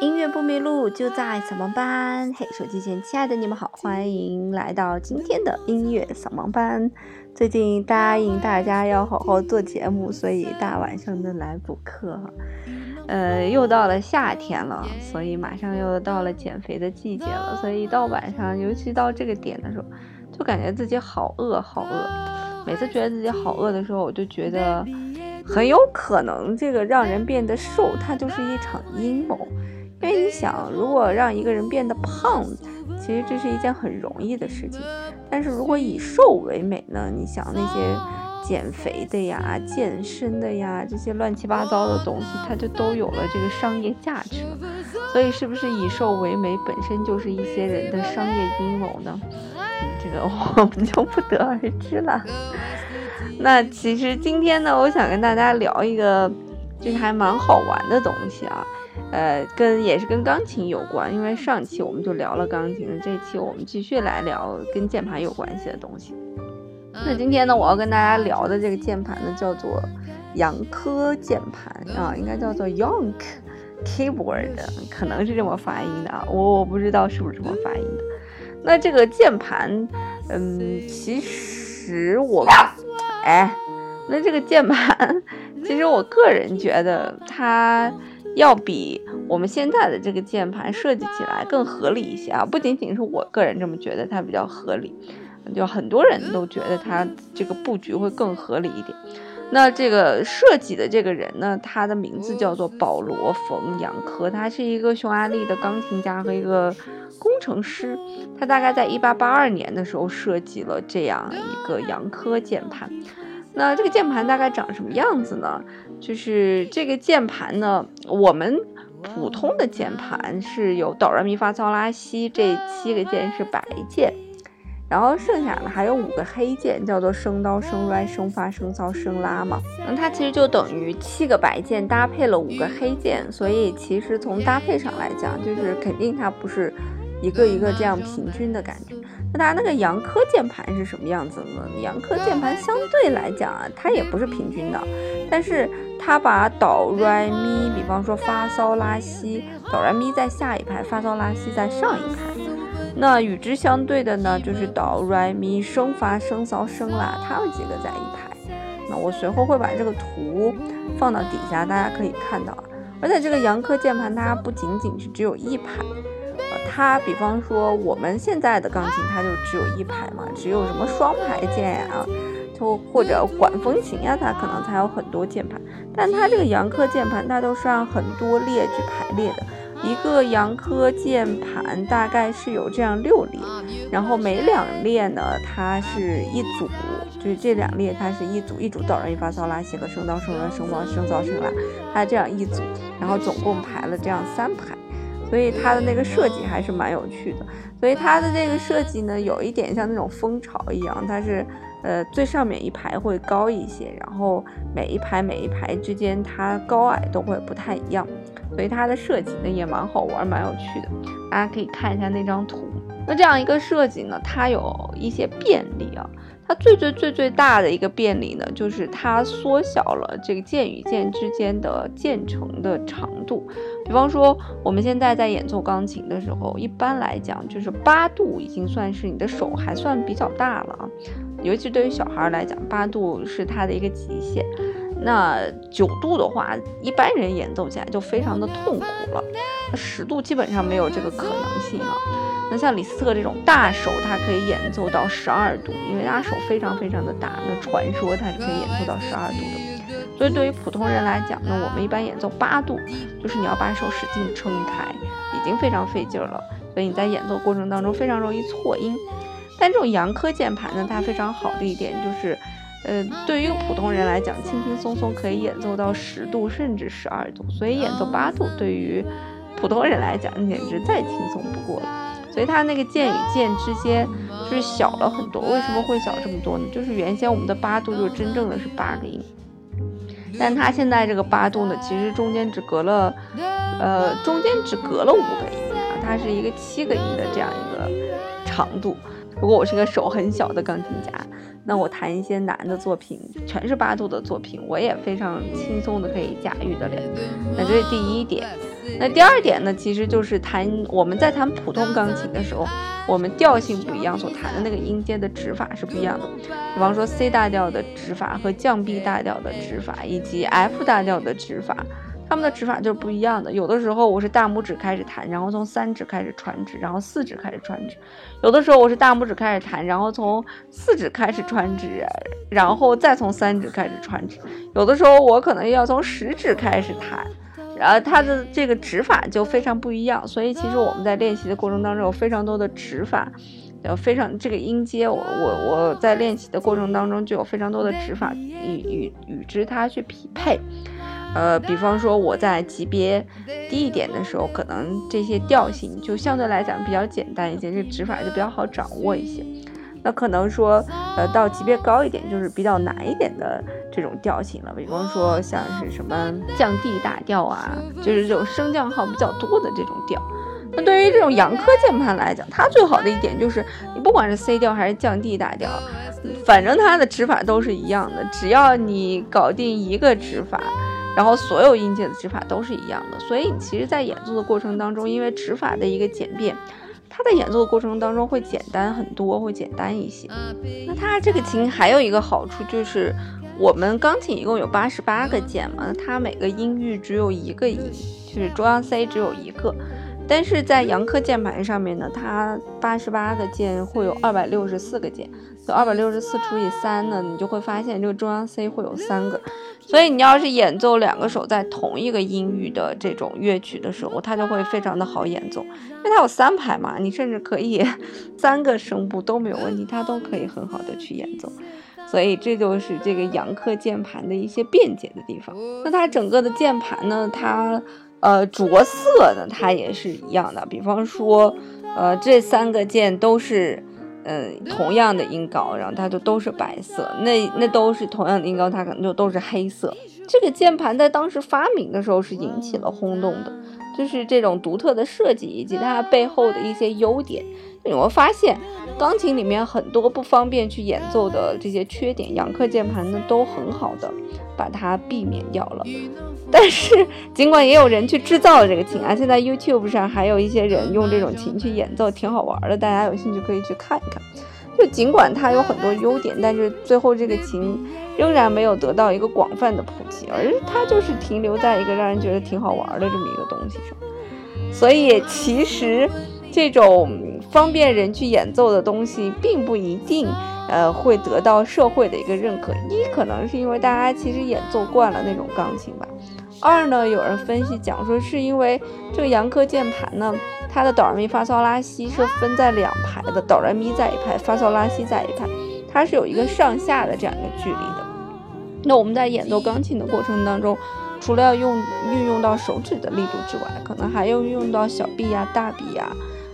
音乐不迷路，就在扫盲班。嘿，手机前亲爱的你们好，欢迎来到今天的音乐扫盲班。最近答应大家要好好做节目，所以大晚上的来补课。呃，又到了夏天了，所以马上又到了减肥的季节了。所以一到晚上，尤其到这个点的时候，就感觉自己好饿，好饿。每次觉得自己好饿的时候，我就觉得很有可能这个让人变得瘦，它就是一场阴谋。因为你想，如果让一个人变得胖，其实这是一件很容易的事情。但是如果以瘦为美呢？你想那些减肥的呀、健身的呀，这些乱七八糟的东西，它就都有了这个商业价值了。所以，是不是以瘦为美本身就是一些人的商业阴谋呢？这个我们就不得而知了。那其实今天呢，我想跟大家聊一个，就是还蛮好玩的东西啊。呃，跟也是跟钢琴有关，因为上期我们就聊了钢琴，这期我们继续来聊跟键盘有关系的东西。那今天呢，我要跟大家聊的这个键盘呢，叫做杨科键盘啊，应该叫做 Yonk Keyboard，可能是这么发音的啊，我我不知道是不是这么发音的。那这个键盘，嗯，其实我，哎，那这个键盘，其实我个人觉得它。要比我们现在的这个键盘设计起来更合理一些啊！不仅仅是我个人这么觉得，它比较合理，就很多人都觉得它这个布局会更合理一点。那这个设计的这个人呢，他的名字叫做保罗·冯·杨科，他是一个匈牙利的钢琴家和一个工程师。他大概在1882年的时候设计了这样一个杨科键盘。那这个键盘大概长什么样子呢？就是这个键盘呢，我们普通的键盘是有哆来咪发嗦拉西这七个键是白键，然后剩下的还有五个黑键，叫做升哆升来升发升嗦升拉嘛。那它其实就等于七个白键搭配了五个黑键，所以其实从搭配上来讲，就是肯定它不是一个一个这样平均的感觉。那它那个杨科键盘是什么样子呢？杨科键盘相对来讲啊，它也不是平均的，但是它把哆来咪，比方说发嗦拉西，哆来咪在下一排，发嗦拉西在上一排。那与之相对的呢，就是哆来咪升发升嗦升拉，它们几个在一排。那我随后会把这个图放到底下，大家可以看到啊。而且这个杨科键盘它不仅仅是只有一排。它比方说我们现在的钢琴，它就只有一排嘛，只有什么双排键呀，就或者管风琴呀，它可能才有很多键盘。但它这个杨科键盘，它都是按很多列去排列的。一个杨科键盘大概是有这样六列，然后每两列呢，它是一组，就是这两列它是一组一组哆来咪发嗦拉西和升哆升来升发升嗦升拉，它这样一组，然后总共排了这样三排。所以它的那个设计还是蛮有趣的，所以它的这个设计呢，有一点像那种蜂巢一样，它是呃最上面一排会高一些，然后每一排每一排之间它高矮都会不太一样，所以它的设计呢也蛮好玩，蛮有趣的，大家可以看一下那张图。那这样一个设计呢，它有一些便利啊。它最最最最大的一个便利呢，就是它缩小了这个键与键之间的键程的长度。比方说，我们现在在演奏钢琴的时候，一般来讲就是八度已经算是你的手还算比较大了啊。尤其对于小孩来讲，八度是它的一个极限。那九度的话，一般人演奏起来就非常的痛苦了。那十度基本上没有这个可能性啊。那像李斯特这种大手，他可以演奏到十二度，因为他手非常非常的大。那传说他是可以演奏到十二度的。所以对于普通人来讲呢，我们一般演奏八度，就是你要把手使劲撑开，已经非常费劲了。所以你在演奏过程当中非常容易错音。但这种杨科键盘呢，它非常好的一点就是，呃，对于普通人来讲，轻轻松松可以演奏到十度甚至十二度。所以演奏八度对于普通人来讲简直再轻松不过了。所以它那个键与键之间就是小了很多。为什么会小这么多呢？就是原先我们的八度就真正的是八个音，但它现在这个八度呢，其实中间只隔了，呃，中间只隔了五个音啊，它是一个七个音的这样一个长度。如果我是个手很小的钢琴家，那我弹一些难的作品，全是八度的作品，我也非常轻松的可以驾驭得了。那这是第一点。那第二点呢，其实就是弹我们在弹普通钢琴的时候，我们调性不一样，所弹的那个音阶的指法是不一样的。比方说 C 大调的指法和降 B 大调的指法，以及 F 大调的指法。他们的指法就是不一样的。有的时候我是大拇指开始弹，然后从三指开始穿指，然后四指开始穿指；有的时候我是大拇指开始弹，然后从四指开始穿指，然后再从三指开始穿指；有的时候我可能要从十指开始弹，然后它的这个指法就非常不一样。所以其实我们在练习的过程当中有非常多的指法，有非常这个音阶，我我我在练习的过程当中就有非常多的指法与与与之它去匹配。呃，比方说我在级别低一点的时候，可能这些调性就相对来讲比较简单一些，这指法就比较好掌握一些。那可能说，呃，到级别高一点，就是比较难一点的这种调性了。比方说像是什么降 D 大调啊，就是这种升降号比较多的这种调。那对于这种洋科键盘来讲，它最好的一点就是，你不管是 C 调还是降 D 大调，反正它的指法都是一样的，只要你搞定一个指法。然后所有音阶的指法都是一样的，所以你其实，在演奏的过程当中，因为指法的一个简便，它在演奏的过程当中会简单很多，会简单一些。那它这个琴还有一个好处就是，我们钢琴一共有八十八个键嘛，它每个音域只有一个音，就是中央 C 只有一个。但是在扬科键盘上面呢，它八十八个键会有二百六十四个键，就二百六十四除以三呢，你就会发现这个中央 C 会有三个。所以你要是演奏两个手在同一个音域的这种乐曲的时候，它就会非常的好演奏，因为它有三排嘛，你甚至可以三个声部都没有问题，它都可以很好的去演奏。所以这就是这个扬科键盘的一些便捷的地方。那它整个的键盘呢，它。呃，着色呢，它也是一样的。比方说，呃，这三个键都是，嗯，同样的音高，然后它就都是白色。那那都是同样的音高，它可能就都是黑色。这个键盘在当时发明的时候是引起了轰动的，就是这种独特的设计以及它背后的一些优点。你会发现，钢琴里面很多不方便去演奏的这些缺点，扬克键盘呢都很好的把它避免掉了。但是，尽管也有人去制造了这个琴啊，现在 YouTube 上还有一些人用这种琴去演奏，挺好玩的。大家有兴趣可以去看一看。就尽管它有很多优点，但是最后这个琴仍然没有得到一个广泛的普及，而它就是停留在一个让人觉得挺好玩的这么一个东西上。所以，其实这种方便人去演奏的东西，并不一定呃会得到社会的一个认可。一可能是因为大家其实演奏惯了那种钢琴吧。二呢，有人分析讲说，是因为这个扬科键盘呢，它的哆来咪发嗦拉西是分在两排的，哆来咪在一排，发嗦拉西在一排，它是有一个上下的这样一个距离的。那我们在演奏钢琴的过程当中，除了要用运用到手指的力度之外，可能还要运用到小臂呀、大臂呀，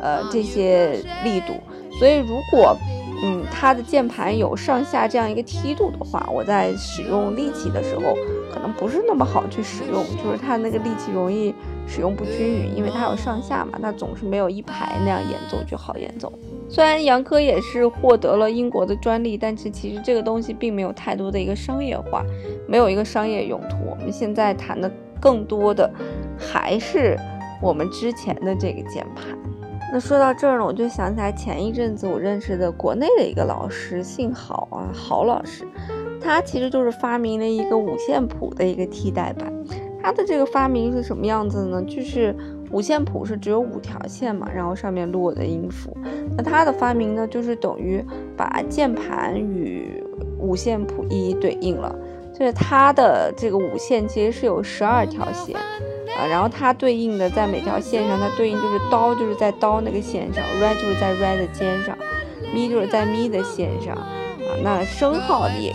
呃这些力度。所以如果嗯，它的键盘有上下这样一个梯度的话，我在使用力气的时候，可能不是那么好去使用，就是它那个力气容易使用不均匀，因为它有上下嘛，它总是没有一排那样演奏就好演奏。虽然杨科也是获得了英国的专利，但是其实这个东西并没有太多的一个商业化，没有一个商业用途。我们现在谈的更多的还是我们之前的这个键盘。那说到这儿呢，我就想起来前一阵子我认识的国内的一个老师，姓郝啊，郝老师，他其实就是发明了一个五线谱的一个替代版。他的这个发明是什么样子呢？就是五线谱是只有五条线嘛，然后上面落的音符。那他的发明呢，就是等于把键盘与五线谱一一对应了，就是它的这个五线其实是有十二条线。啊，然后它对应的在每条线上，它对应就是刀，就是在刀那个线上；re 就是在 re 的肩上；mi 就是在 mi 的线上。啊，那升号也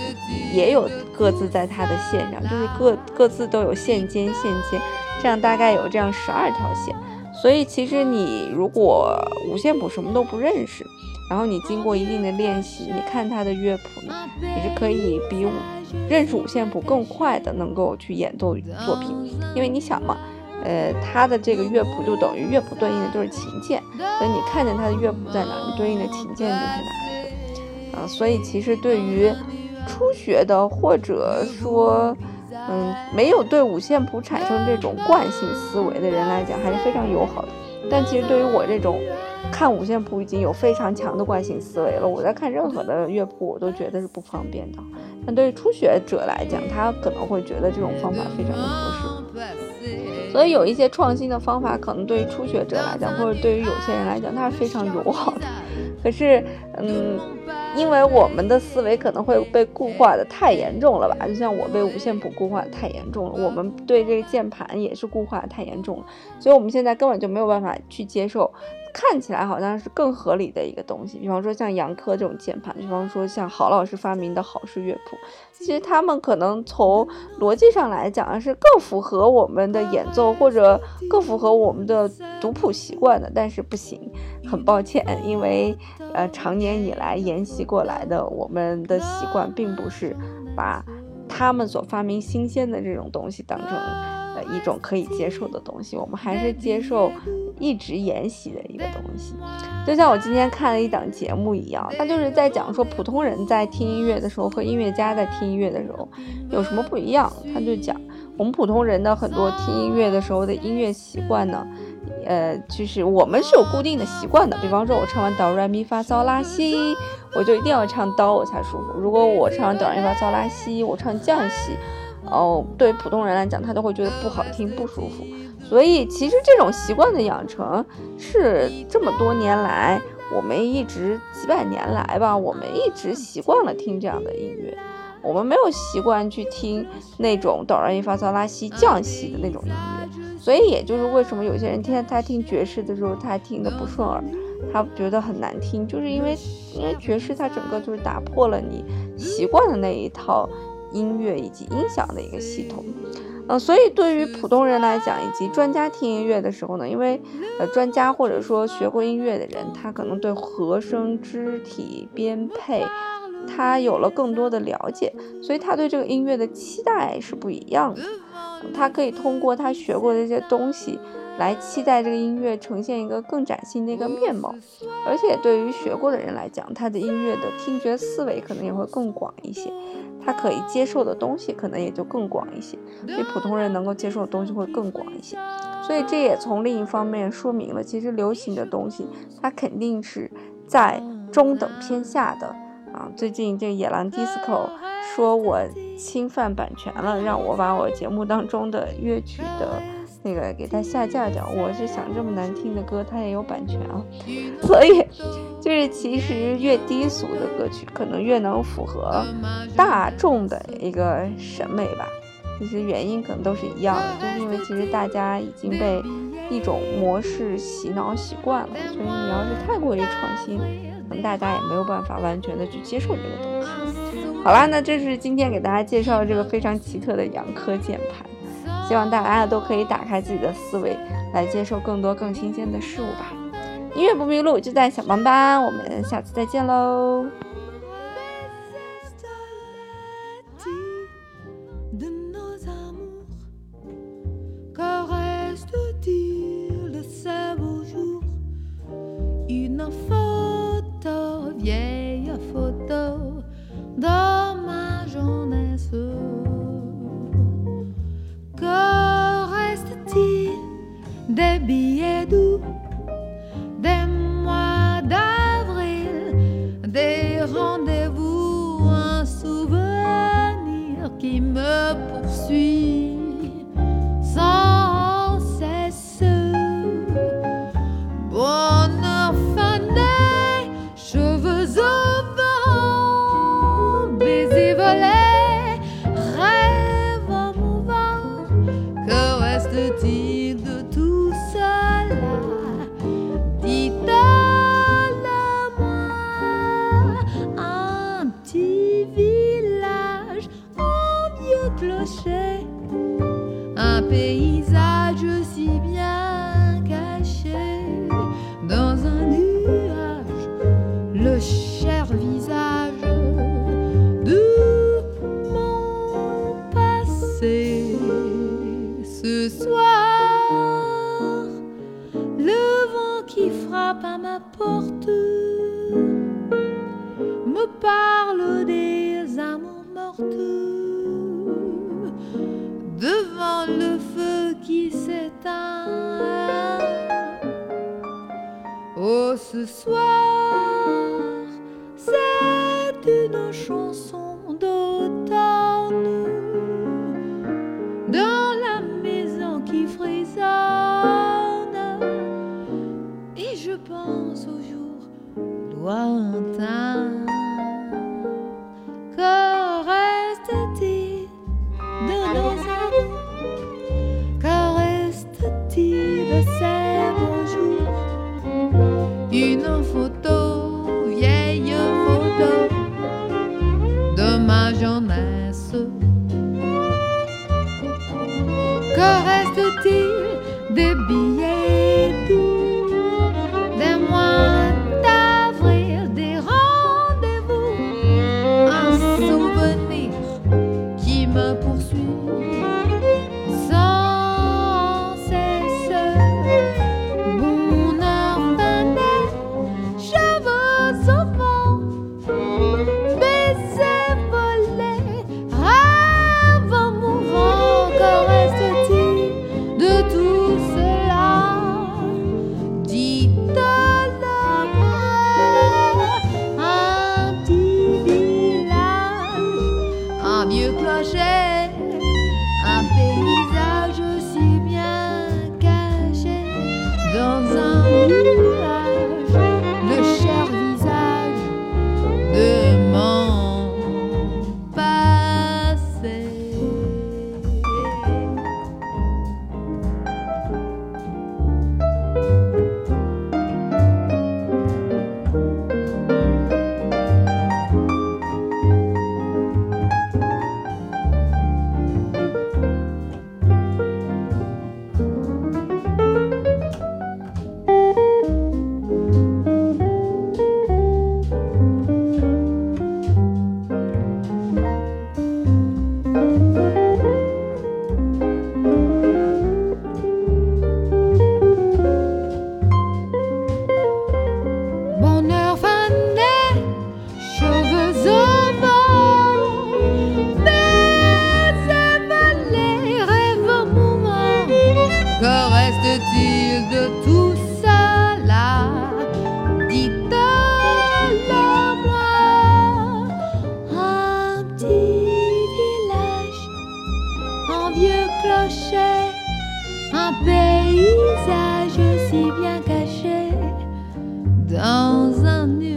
也有各自在它的线上，就是各各自都有线尖、线尖，这样大概有这样十二条线。所以其实你如果五线谱什么都不认识，然后你经过一定的练习，你看它的乐谱呢，你是可以比五认识五线谱更快的能够去演奏作品，因为你想嘛，呃，它的这个乐谱就等于乐谱对应的就是琴键，所以你看见它的乐谱在哪，你对应的琴键就是哪一个。嗯，所以其实对于初学的或者说嗯没有对五线谱产生这种惯性思维的人来讲，还是非常友好的。但其实对于我这种看五线谱已经有非常强的惯性思维了，我在看任何的乐谱我都觉得是不方便的。但对于初学者来讲，他可能会觉得这种方法非常的合适。所以有一些创新的方法，可能对于初学者来讲，或者对于有些人来讲，它是非常友好的。可是，嗯，因为我们的思维可能会被固化的太严重了吧？就像我被五线谱固化的太严重了，我们对这个键盘也是固化的太严重了，所以我们现在根本就没有办法去接受。看起来好像是更合理的一个东西，比方说像杨科这种键盘，比方说像郝老师发明的好式乐谱，其实他们可能从逻辑上来讲是更符合我们的演奏或者更符合我们的读谱习惯的，但是不行，很抱歉，因为呃常年年以来沿袭过来的我们的习惯并不是把他们所发明新鲜的这种东西当成呃。一种可以接受的东西，我们还是接受一直沿袭的一个东西。就像我今天看了一档节目一样，他就是在讲说普通人在听音乐的时候和音乐家在听音乐的时候有什么不一样。他就讲我们普通人的很多听音乐的时候的音乐习惯呢，呃，就是我们是有固定的习惯的。比方说，我唱完哆来咪发嗦拉西，我就一定要唱哆我才舒服。如果我唱完哆来咪发嗦拉西，我唱降西。哦，对普通人来讲，他都会觉得不好听、不舒服。所以，其实这种习惯的养成是这么多年来，我们一直几百年来吧，我们一直习惯了听这样的音乐。我们没有习惯去听那种哆来咪发嗦拉西降西的那种音乐。所以，也就是为什么有些人听他听爵士的时候，他听的不顺耳，他觉得很难听，就是因为因为爵士它整个就是打破了你习惯的那一套。音乐以及音响的一个系统，呃，所以对于普通人来讲，以及专家听音乐的时候呢，因为呃，专家或者说学过音乐的人，他可能对和声、肢体编配，他有了更多的了解，所以他对这个音乐的期待是不一样的。他可以通过他学过的一些东西，来期待这个音乐呈现一个更崭新的一个面貌。而且对于学过的人来讲，他的音乐的听觉思维可能也会更广一些。他可以接受的东西可能也就更广一些，比普通人能够接受的东西会更广一些，所以这也从另一方面说明了，其实流行的东西它肯定是在中等偏下的啊。最近这野狼 disco 说我侵犯版权了，让我把我节目当中的乐曲的。那个给它下架掉，我是想这么难听的歌，它也有版权啊，所以就是其实越低俗的歌曲，可能越能符合大众的一个审美吧。其实原因可能都是一样的，就是因为其实大家已经被一种模式洗脑习惯了，所以你要是太过于创新，可能大家也没有办法完全的去接受这个东西。好啦，那这是今天给大家介绍的这个非常奇特的杨科键盘。希望大家都可以打开自己的思维，来接受更多更新鲜的事物吧。音乐不迷路，就在小班班。我们下次再见喽。qui frappe à ma porte, me parle des amours mortes. Devant le feu qui s'éteint, oh ce soir, c'est une chanson d'automne. 我了 up goes on. un paysage si bien caché dans un nuage.